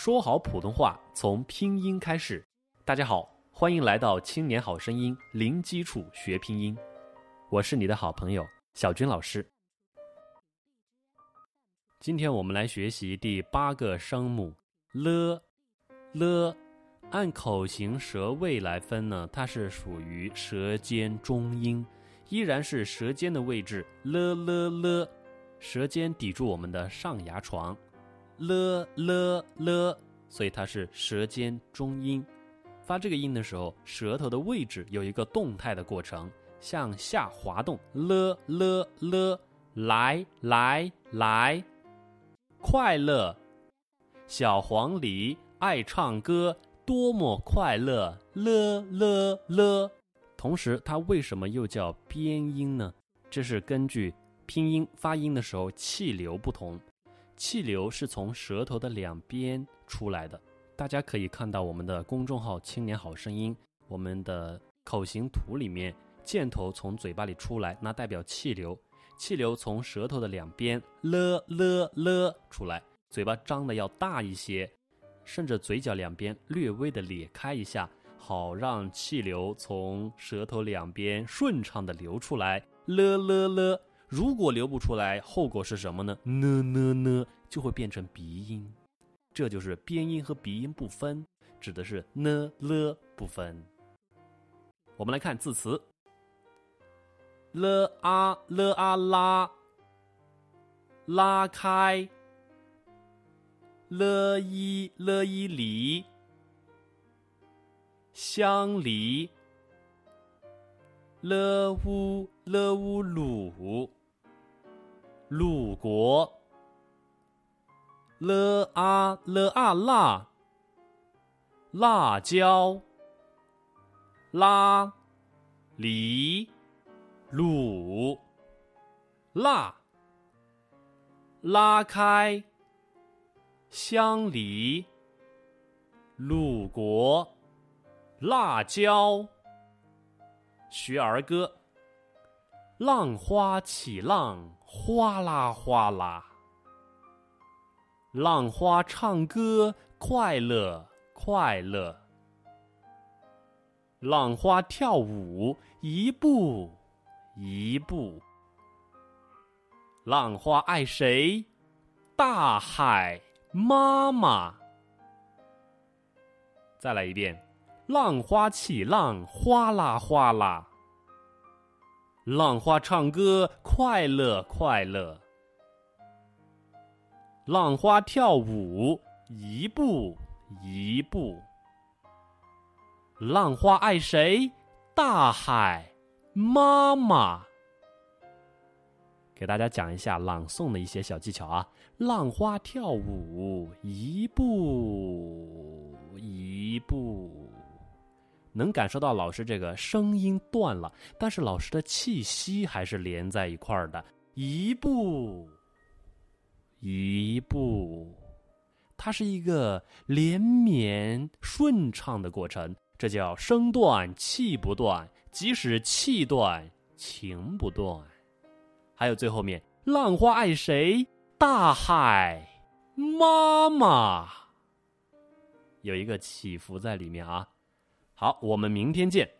说好普通话从拼音开始。大家好，欢迎来到《青年好声音》，零基础学拼音。我是你的好朋友小军老师。今天我们来学习第八个声母 l，l，。按口型舌位来分呢，它是属于舌尖中音，依然是舌尖的位置，l l l，，舌尖抵住我们的上牙床。了了了，所以它是舌尖中音。发这个音的时候，舌头的位置有一个动态的过程，向下滑动。了了了，来来来，快乐。小黄鹂爱唱歌，多么快乐！了了了。同时，它为什么又叫边音呢？这是根据拼音发音的时候气流不同。气流是从舌头的两边出来的，大家可以看到我们的公众号“青年好声音”，我们的口型图里面箭头从嘴巴里出来，那代表气流。气流从舌头的两边了了了出来，嘴巴张的要大一些，甚至嘴角两边略微的咧开一下，好让气流从舌头两边顺畅的流出来。了了了。如果流不出来，后果是什么呢？呢呢呢，就会变成鼻音，这就是边音和鼻音不分，指的是呢了不分。我们来看字词：了啊了啊拉，拉开；了一了一里，相离；了乌了乌鲁。鲁国，了啊了啊辣，辣椒，拉，离，鲁，辣，拉开，相离，鲁国，辣椒，学儿歌。浪花起浪，哗啦哗啦。浪花唱歌，快乐快乐。浪花跳舞，一步一步。浪花爱谁？大海妈妈。再来一遍，浪花起浪，哗啦哗啦。浪花唱歌，快乐快乐。浪花跳舞，一步一步。浪花爱谁？大海妈妈。给大家讲一下朗诵的一些小技巧啊！浪花跳舞，一步一步。能感受到老师这个声音断了，但是老师的气息还是连在一块儿的。一步，一步，它是一个连绵顺畅的过程，这叫声断气不断。即使气断，情不断。还有最后面，浪花爱谁？大海妈妈，有一个起伏在里面啊。好，我们明天见。